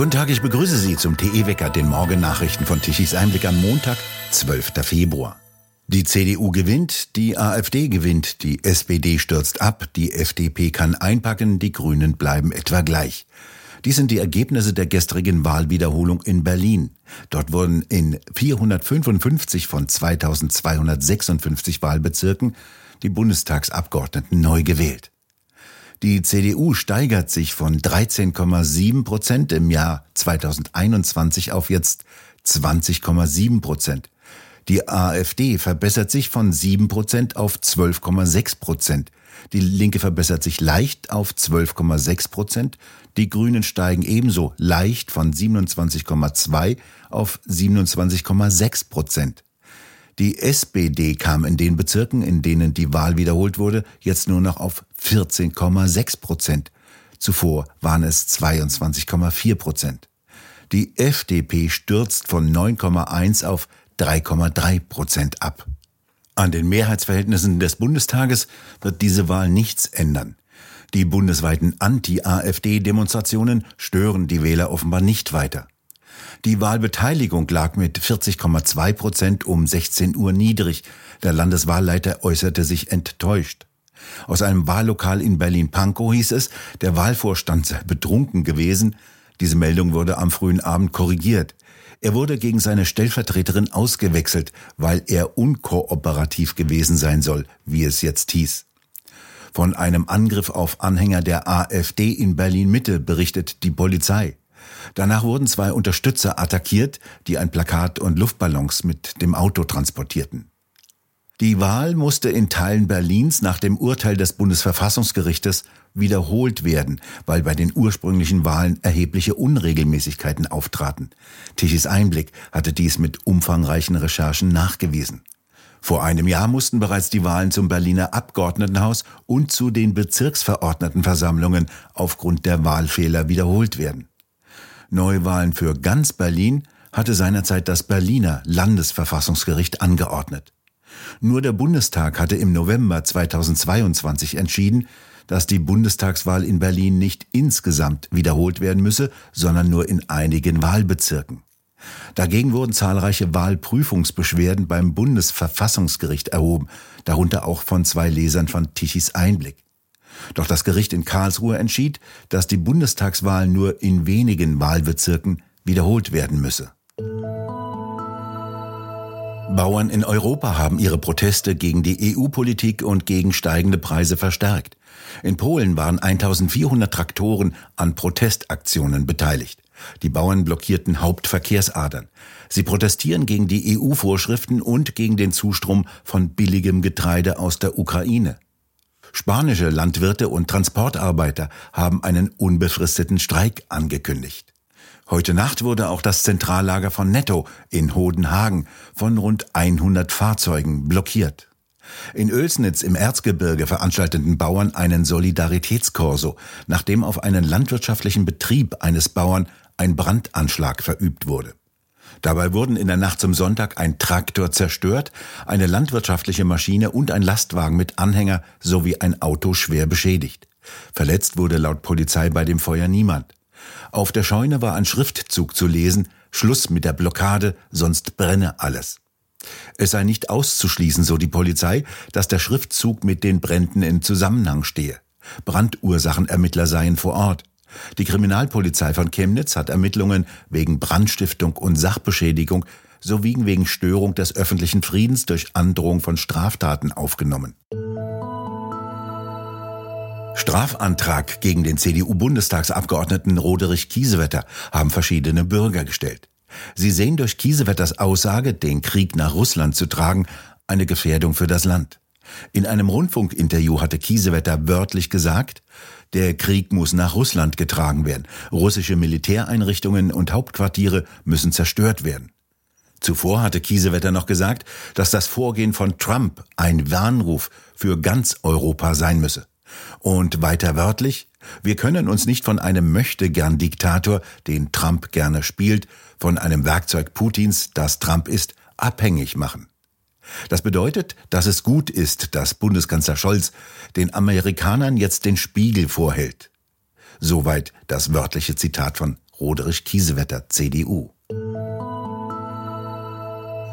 Guten Tag, ich begrüße Sie zum TE-Wecker, den Morgennachrichten von Tichys Einblick am Montag, 12. Februar. Die CDU gewinnt, die AfD gewinnt, die SPD stürzt ab, die FDP kann einpacken, die Grünen bleiben etwa gleich. Dies sind die Ergebnisse der gestrigen Wahlwiederholung in Berlin. Dort wurden in 455 von 2256 Wahlbezirken die Bundestagsabgeordneten neu gewählt. Die CDU steigert sich von 13,7 Prozent im Jahr 2021 auf jetzt 20,7 Prozent. Die AfD verbessert sich von 7 Prozent auf 12,6 Prozent. Die Linke verbessert sich leicht auf 12,6 Prozent. Die Grünen steigen ebenso leicht von 27,2 auf 27,6 Prozent. Die SPD kam in den Bezirken, in denen die Wahl wiederholt wurde, jetzt nur noch auf 14,6 Prozent. Zuvor waren es 22,4 Prozent. Die FDP stürzt von 9,1 auf 3,3 Prozent ab. An den Mehrheitsverhältnissen des Bundestages wird diese Wahl nichts ändern. Die bundesweiten Anti-AfD-Demonstrationen stören die Wähler offenbar nicht weiter. Die Wahlbeteiligung lag mit 40,2 Prozent um 16 Uhr niedrig. Der Landeswahlleiter äußerte sich enttäuscht. Aus einem Wahllokal in Berlin-Pankow hieß es, der Wahlvorstand sei betrunken gewesen. Diese Meldung wurde am frühen Abend korrigiert. Er wurde gegen seine Stellvertreterin ausgewechselt, weil er unkooperativ gewesen sein soll, wie es jetzt hieß. Von einem Angriff auf Anhänger der AfD in Berlin Mitte berichtet die Polizei. Danach wurden zwei Unterstützer attackiert, die ein Plakat und Luftballons mit dem Auto transportierten. Die Wahl musste in Teilen Berlins nach dem Urteil des Bundesverfassungsgerichtes wiederholt werden, weil bei den ursprünglichen Wahlen erhebliche Unregelmäßigkeiten auftraten. Tichys Einblick hatte dies mit umfangreichen Recherchen nachgewiesen. Vor einem Jahr mussten bereits die Wahlen zum Berliner Abgeordnetenhaus und zu den Bezirksverordnetenversammlungen aufgrund der Wahlfehler wiederholt werden. Neuwahlen für ganz Berlin hatte seinerzeit das Berliner Landesverfassungsgericht angeordnet. Nur der Bundestag hatte im November 2022 entschieden, dass die Bundestagswahl in Berlin nicht insgesamt wiederholt werden müsse, sondern nur in einigen Wahlbezirken. Dagegen wurden zahlreiche Wahlprüfungsbeschwerden beim Bundesverfassungsgericht erhoben, darunter auch von zwei Lesern von Tichys Einblick. Doch das Gericht in Karlsruhe entschied, dass die Bundestagswahl nur in wenigen Wahlbezirken wiederholt werden müsse. Bauern in Europa haben ihre Proteste gegen die EU-Politik und gegen steigende Preise verstärkt. In Polen waren 1400 Traktoren an Protestaktionen beteiligt. Die Bauern blockierten Hauptverkehrsadern. Sie protestieren gegen die EU-Vorschriften und gegen den Zustrom von billigem Getreide aus der Ukraine. Spanische Landwirte und Transportarbeiter haben einen unbefristeten Streik angekündigt. Heute Nacht wurde auch das Zentrallager von Netto in Hodenhagen von rund 100 Fahrzeugen blockiert. In Oelsnitz im Erzgebirge veranstalteten Bauern einen Solidaritätskorso, nachdem auf einen landwirtschaftlichen Betrieb eines Bauern ein Brandanschlag verübt wurde. Dabei wurden in der Nacht zum Sonntag ein Traktor zerstört, eine landwirtschaftliche Maschine und ein Lastwagen mit Anhänger sowie ein Auto schwer beschädigt. Verletzt wurde laut Polizei bei dem Feuer niemand. Auf der Scheune war ein Schriftzug zu lesen, Schluss mit der Blockade, sonst brenne alles. Es sei nicht auszuschließen, so die Polizei, dass der Schriftzug mit den Bränden in Zusammenhang stehe. Brandursachenermittler seien vor Ort. Die Kriminalpolizei von Chemnitz hat Ermittlungen wegen Brandstiftung und Sachbeschädigung sowie wegen Störung des öffentlichen Friedens durch Androhung von Straftaten aufgenommen. Strafantrag gegen den CDU-Bundestagsabgeordneten Roderich Kiesewetter haben verschiedene Bürger gestellt. Sie sehen durch Kiesewetters Aussage, den Krieg nach Russland zu tragen, eine Gefährdung für das Land. In einem Rundfunkinterview hatte Kiesewetter wörtlich gesagt, der Krieg muss nach Russland getragen werden. Russische Militäreinrichtungen und Hauptquartiere müssen zerstört werden. Zuvor hatte Kiesewetter noch gesagt, dass das Vorgehen von Trump ein Warnruf für ganz Europa sein müsse. Und weiter wörtlich, wir können uns nicht von einem Möchtegern-Diktator, den Trump gerne spielt, von einem Werkzeug Putins, das Trump ist, abhängig machen. Das bedeutet, dass es gut ist, dass Bundeskanzler Scholz den Amerikanern jetzt den Spiegel vorhält. Soweit das wörtliche Zitat von Roderich Kiesewetter, CDU.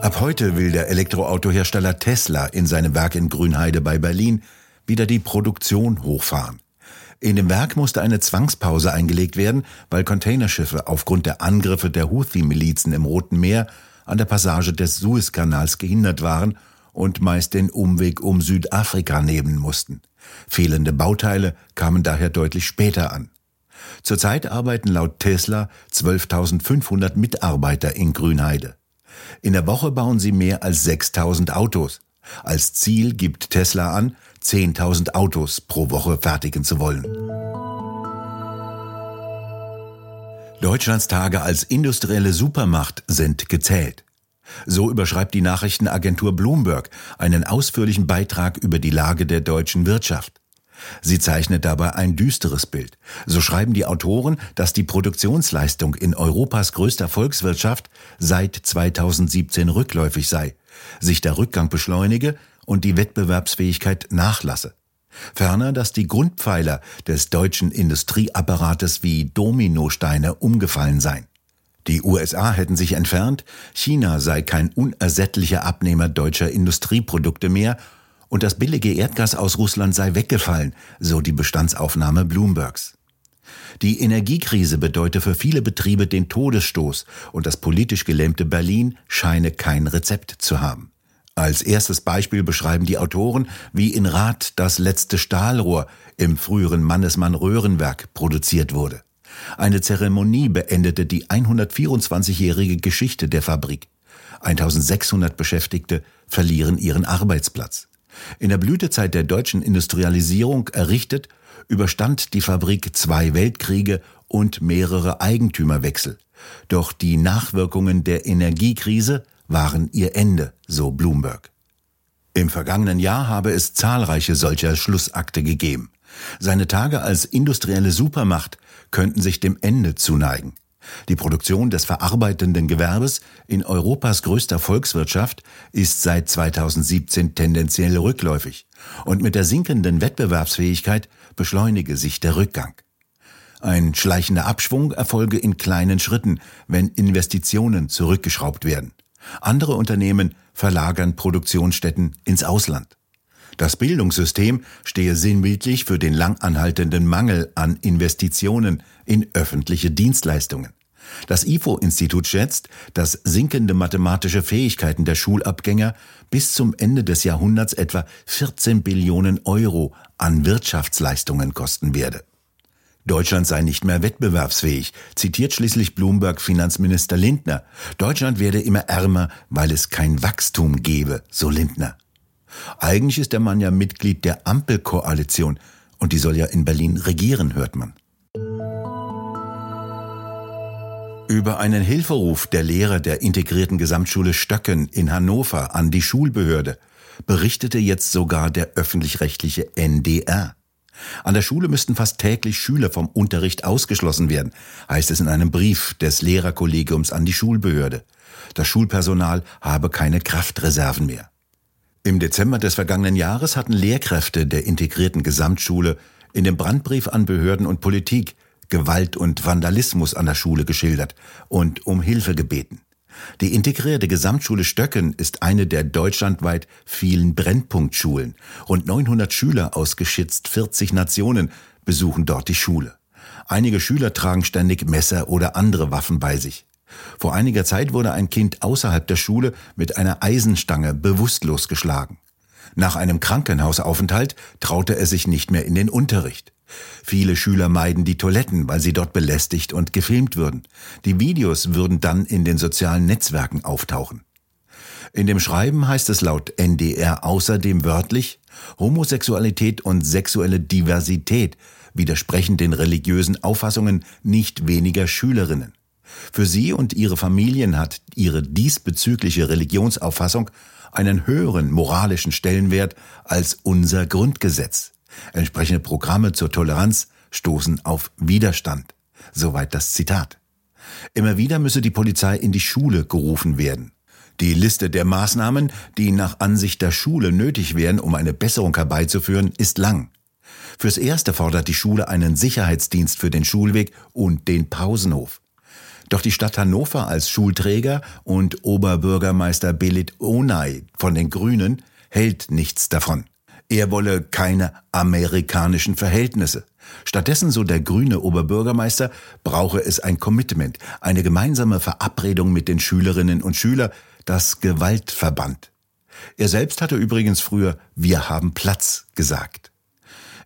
Ab heute will der Elektroautohersteller Tesla in seinem Werk in Grünheide bei Berlin wieder die Produktion hochfahren. In dem Werk musste eine Zwangspause eingelegt werden, weil Containerschiffe aufgrund der Angriffe der Houthi-Milizen im Roten Meer an der Passage des Suezkanals gehindert waren und meist den Umweg um Südafrika nehmen mussten. Fehlende Bauteile kamen daher deutlich später an. Zurzeit arbeiten laut Tesla 12.500 Mitarbeiter in Grünheide. In der Woche bauen sie mehr als 6.000 Autos. Als Ziel gibt Tesla an, 10.000 Autos pro Woche fertigen zu wollen. Deutschlands Tage als industrielle Supermacht sind gezählt. So überschreibt die Nachrichtenagentur Bloomberg einen ausführlichen Beitrag über die Lage der deutschen Wirtschaft. Sie zeichnet dabei ein düsteres Bild. So schreiben die Autoren, dass die Produktionsleistung in Europas größter Volkswirtschaft seit 2017 rückläufig sei, sich der Rückgang beschleunige und die Wettbewerbsfähigkeit nachlasse. Ferner, dass die Grundpfeiler des deutschen Industrieapparates wie Dominosteine umgefallen seien. Die USA hätten sich entfernt, China sei kein unersättlicher Abnehmer deutscher Industrieprodukte mehr und das billige Erdgas aus Russland sei weggefallen, so die Bestandsaufnahme Bloombergs. Die Energiekrise bedeute für viele Betriebe den Todesstoß und das politisch gelähmte Berlin scheine kein Rezept zu haben. Als erstes Beispiel beschreiben die Autoren, wie in Rath das letzte Stahlrohr im früheren Mannesmann Röhrenwerk produziert wurde. Eine Zeremonie beendete die 124-jährige Geschichte der Fabrik. 1600 Beschäftigte verlieren ihren Arbeitsplatz. In der Blütezeit der deutschen Industrialisierung errichtet, überstand die Fabrik zwei Weltkriege und mehrere Eigentümerwechsel. Doch die Nachwirkungen der Energiekrise waren ihr Ende, so Bloomberg. Im vergangenen Jahr habe es zahlreiche solcher Schlussakte gegeben. Seine Tage als industrielle Supermacht könnten sich dem Ende zuneigen. Die Produktion des verarbeitenden Gewerbes in Europas größter Volkswirtschaft ist seit 2017 tendenziell rückläufig und mit der sinkenden Wettbewerbsfähigkeit beschleunige sich der Rückgang. Ein schleichender Abschwung erfolge in kleinen Schritten, wenn Investitionen zurückgeschraubt werden. Andere Unternehmen verlagern Produktionsstätten ins Ausland. Das Bildungssystem stehe sinnbildlich für den langanhaltenden Mangel an Investitionen in öffentliche Dienstleistungen. Das IFO-Institut schätzt, dass sinkende mathematische Fähigkeiten der Schulabgänger bis zum Ende des Jahrhunderts etwa 14 Billionen Euro an Wirtschaftsleistungen kosten werde. Deutschland sei nicht mehr wettbewerbsfähig, zitiert schließlich Bloomberg Finanzminister Lindner. Deutschland werde immer ärmer, weil es kein Wachstum gebe, so Lindner. Eigentlich ist der Mann ja Mitglied der Ampelkoalition und die soll ja in Berlin regieren, hört man. Über einen Hilferuf der Lehrer der integrierten Gesamtschule Stöcken in Hannover an die Schulbehörde berichtete jetzt sogar der öffentlich-rechtliche NDR. An der Schule müssten fast täglich Schüler vom Unterricht ausgeschlossen werden, heißt es in einem Brief des Lehrerkollegiums an die Schulbehörde. Das Schulpersonal habe keine Kraftreserven mehr. Im Dezember des vergangenen Jahres hatten Lehrkräfte der integrierten Gesamtschule in dem Brandbrief an Behörden und Politik Gewalt und Vandalismus an der Schule geschildert und um Hilfe gebeten. Die integrierte Gesamtschule Stöcken ist eine der deutschlandweit vielen Brennpunktschulen. Rund 900 Schüler aus geschätzt 40 Nationen besuchen dort die Schule. Einige Schüler tragen ständig Messer oder andere Waffen bei sich. Vor einiger Zeit wurde ein Kind außerhalb der Schule mit einer Eisenstange bewusstlos geschlagen. Nach einem Krankenhausaufenthalt traute er sich nicht mehr in den Unterricht. Viele Schüler meiden die Toiletten, weil sie dort belästigt und gefilmt würden. Die Videos würden dann in den sozialen Netzwerken auftauchen. In dem Schreiben heißt es laut NDR außerdem wörtlich, Homosexualität und sexuelle Diversität widersprechen den religiösen Auffassungen nicht weniger Schülerinnen. Für sie und ihre Familien hat ihre diesbezügliche Religionsauffassung einen höheren moralischen Stellenwert als unser Grundgesetz. Entsprechende Programme zur Toleranz stoßen auf Widerstand. Soweit das Zitat. Immer wieder müsse die Polizei in die Schule gerufen werden. Die Liste der Maßnahmen, die nach Ansicht der Schule nötig wären, um eine Besserung herbeizuführen, ist lang. Fürs Erste fordert die Schule einen Sicherheitsdienst für den Schulweg und den Pausenhof. Doch die Stadt Hannover als Schulträger und Oberbürgermeister Belit Onay von den Grünen hält nichts davon. Er wolle keine amerikanischen Verhältnisse. Stattdessen, so der grüne Oberbürgermeister, brauche es ein Commitment, eine gemeinsame Verabredung mit den Schülerinnen und Schülern, das Gewaltverband. Er selbst hatte übrigens früher Wir haben Platz gesagt.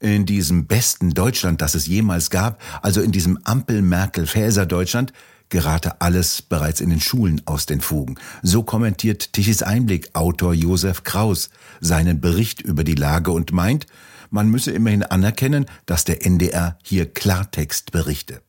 In diesem besten Deutschland, das es jemals gab, also in diesem Ampel-Merkel-Fäser-Deutschland, gerate alles bereits in den Schulen aus den Fugen. So kommentiert Tichys Einblick Autor Josef Kraus seinen Bericht über die Lage und meint, man müsse immerhin anerkennen, dass der NDR hier Klartext berichte.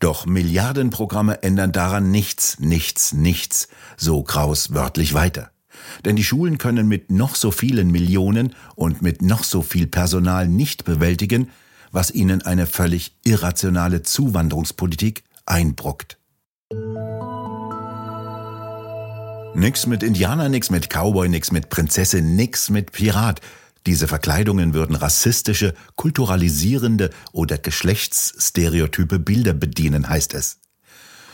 Doch Milliardenprogramme ändern daran nichts, nichts, nichts, so Kraus wörtlich weiter. Denn die Schulen können mit noch so vielen Millionen und mit noch so viel Personal nicht bewältigen, was ihnen eine völlig irrationale Zuwanderungspolitik einbrockt. Nix mit Indianer, nix mit Cowboy, nix mit Prinzessin, nix mit Pirat. Diese Verkleidungen würden rassistische, kulturalisierende oder geschlechtsstereotype Bilder bedienen, heißt es.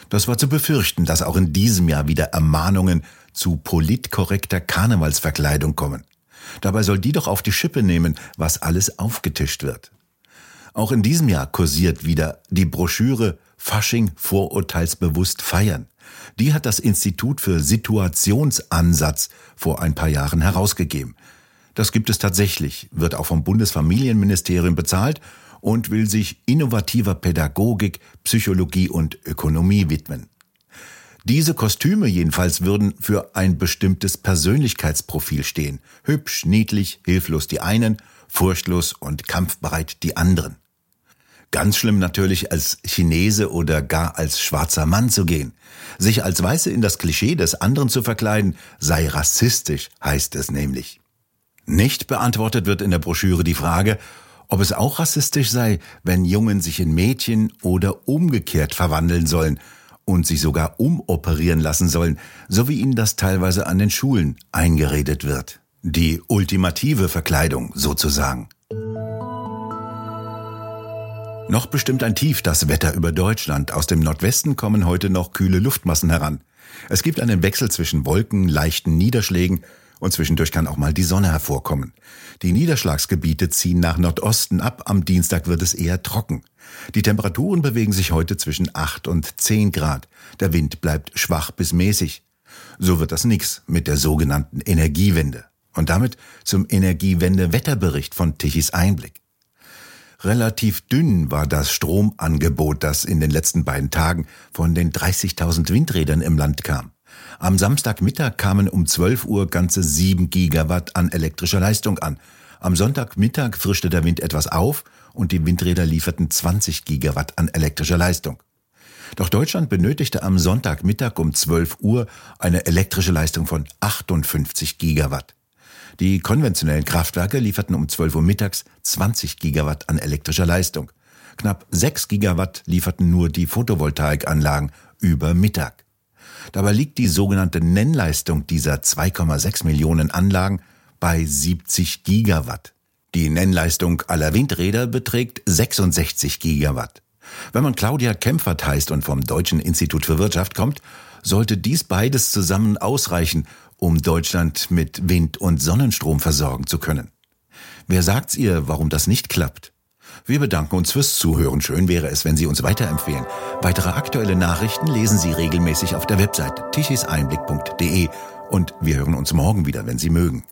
Das war zu befürchten, dass auch in diesem Jahr wieder Ermahnungen zu politkorrekter Karnevalsverkleidung kommen. Dabei soll die doch auf die Schippe nehmen, was alles aufgetischt wird. Auch in diesem Jahr kursiert wieder die Broschüre Fasching vorurteilsbewusst feiern. Die hat das Institut für Situationsansatz vor ein paar Jahren herausgegeben. Das gibt es tatsächlich, wird auch vom Bundesfamilienministerium bezahlt und will sich innovativer Pädagogik, Psychologie und Ökonomie widmen. Diese Kostüme jedenfalls würden für ein bestimmtes Persönlichkeitsprofil stehen. Hübsch, niedlich, hilflos die einen, furchtlos und kampfbereit die anderen. Ganz schlimm natürlich als Chinese oder gar als schwarzer Mann zu gehen. Sich als Weiße in das Klischee des anderen zu verkleiden, sei rassistisch, heißt es nämlich. Nicht beantwortet wird in der Broschüre die Frage, ob es auch rassistisch sei, wenn Jungen sich in Mädchen oder umgekehrt verwandeln sollen und sich sogar umoperieren lassen sollen, so wie ihnen das teilweise an den Schulen eingeredet wird. Die ultimative Verkleidung sozusagen. Noch bestimmt ein Tief das Wetter über Deutschland. Aus dem Nordwesten kommen heute noch kühle Luftmassen heran. Es gibt einen Wechsel zwischen Wolken, leichten Niederschlägen und zwischendurch kann auch mal die Sonne hervorkommen. Die Niederschlagsgebiete ziehen nach Nordosten ab, am Dienstag wird es eher trocken. Die Temperaturen bewegen sich heute zwischen 8 und 10 Grad. Der Wind bleibt schwach bis mäßig. So wird das nix mit der sogenannten Energiewende. Und damit zum Energiewende-Wetterbericht von Tichys Einblick. Relativ dünn war das Stromangebot, das in den letzten beiden Tagen von den 30.000 Windrädern im Land kam. Am Samstagmittag kamen um 12 Uhr ganze 7 Gigawatt an elektrischer Leistung an. Am Sonntagmittag frischte der Wind etwas auf und die Windräder lieferten 20 Gigawatt an elektrischer Leistung. Doch Deutschland benötigte am Sonntagmittag um 12 Uhr eine elektrische Leistung von 58 Gigawatt. Die konventionellen Kraftwerke lieferten um 12 Uhr mittags 20 Gigawatt an elektrischer Leistung. Knapp 6 Gigawatt lieferten nur die Photovoltaikanlagen über Mittag. Dabei liegt die sogenannte Nennleistung dieser 2,6 Millionen Anlagen bei 70 Gigawatt. Die Nennleistung aller Windräder beträgt 66 Gigawatt. Wenn man Claudia Kempfert heißt und vom Deutschen Institut für Wirtschaft kommt, sollte dies beides zusammen ausreichen, um Deutschland mit Wind- und Sonnenstrom versorgen zu können. Wer sagt's ihr, warum das nicht klappt? Wir bedanken uns fürs Zuhören. Schön wäre es, wenn Sie uns weiterempfehlen. Weitere aktuelle Nachrichten lesen Sie regelmäßig auf der Website tichiseinblick.de und wir hören uns morgen wieder, wenn Sie mögen.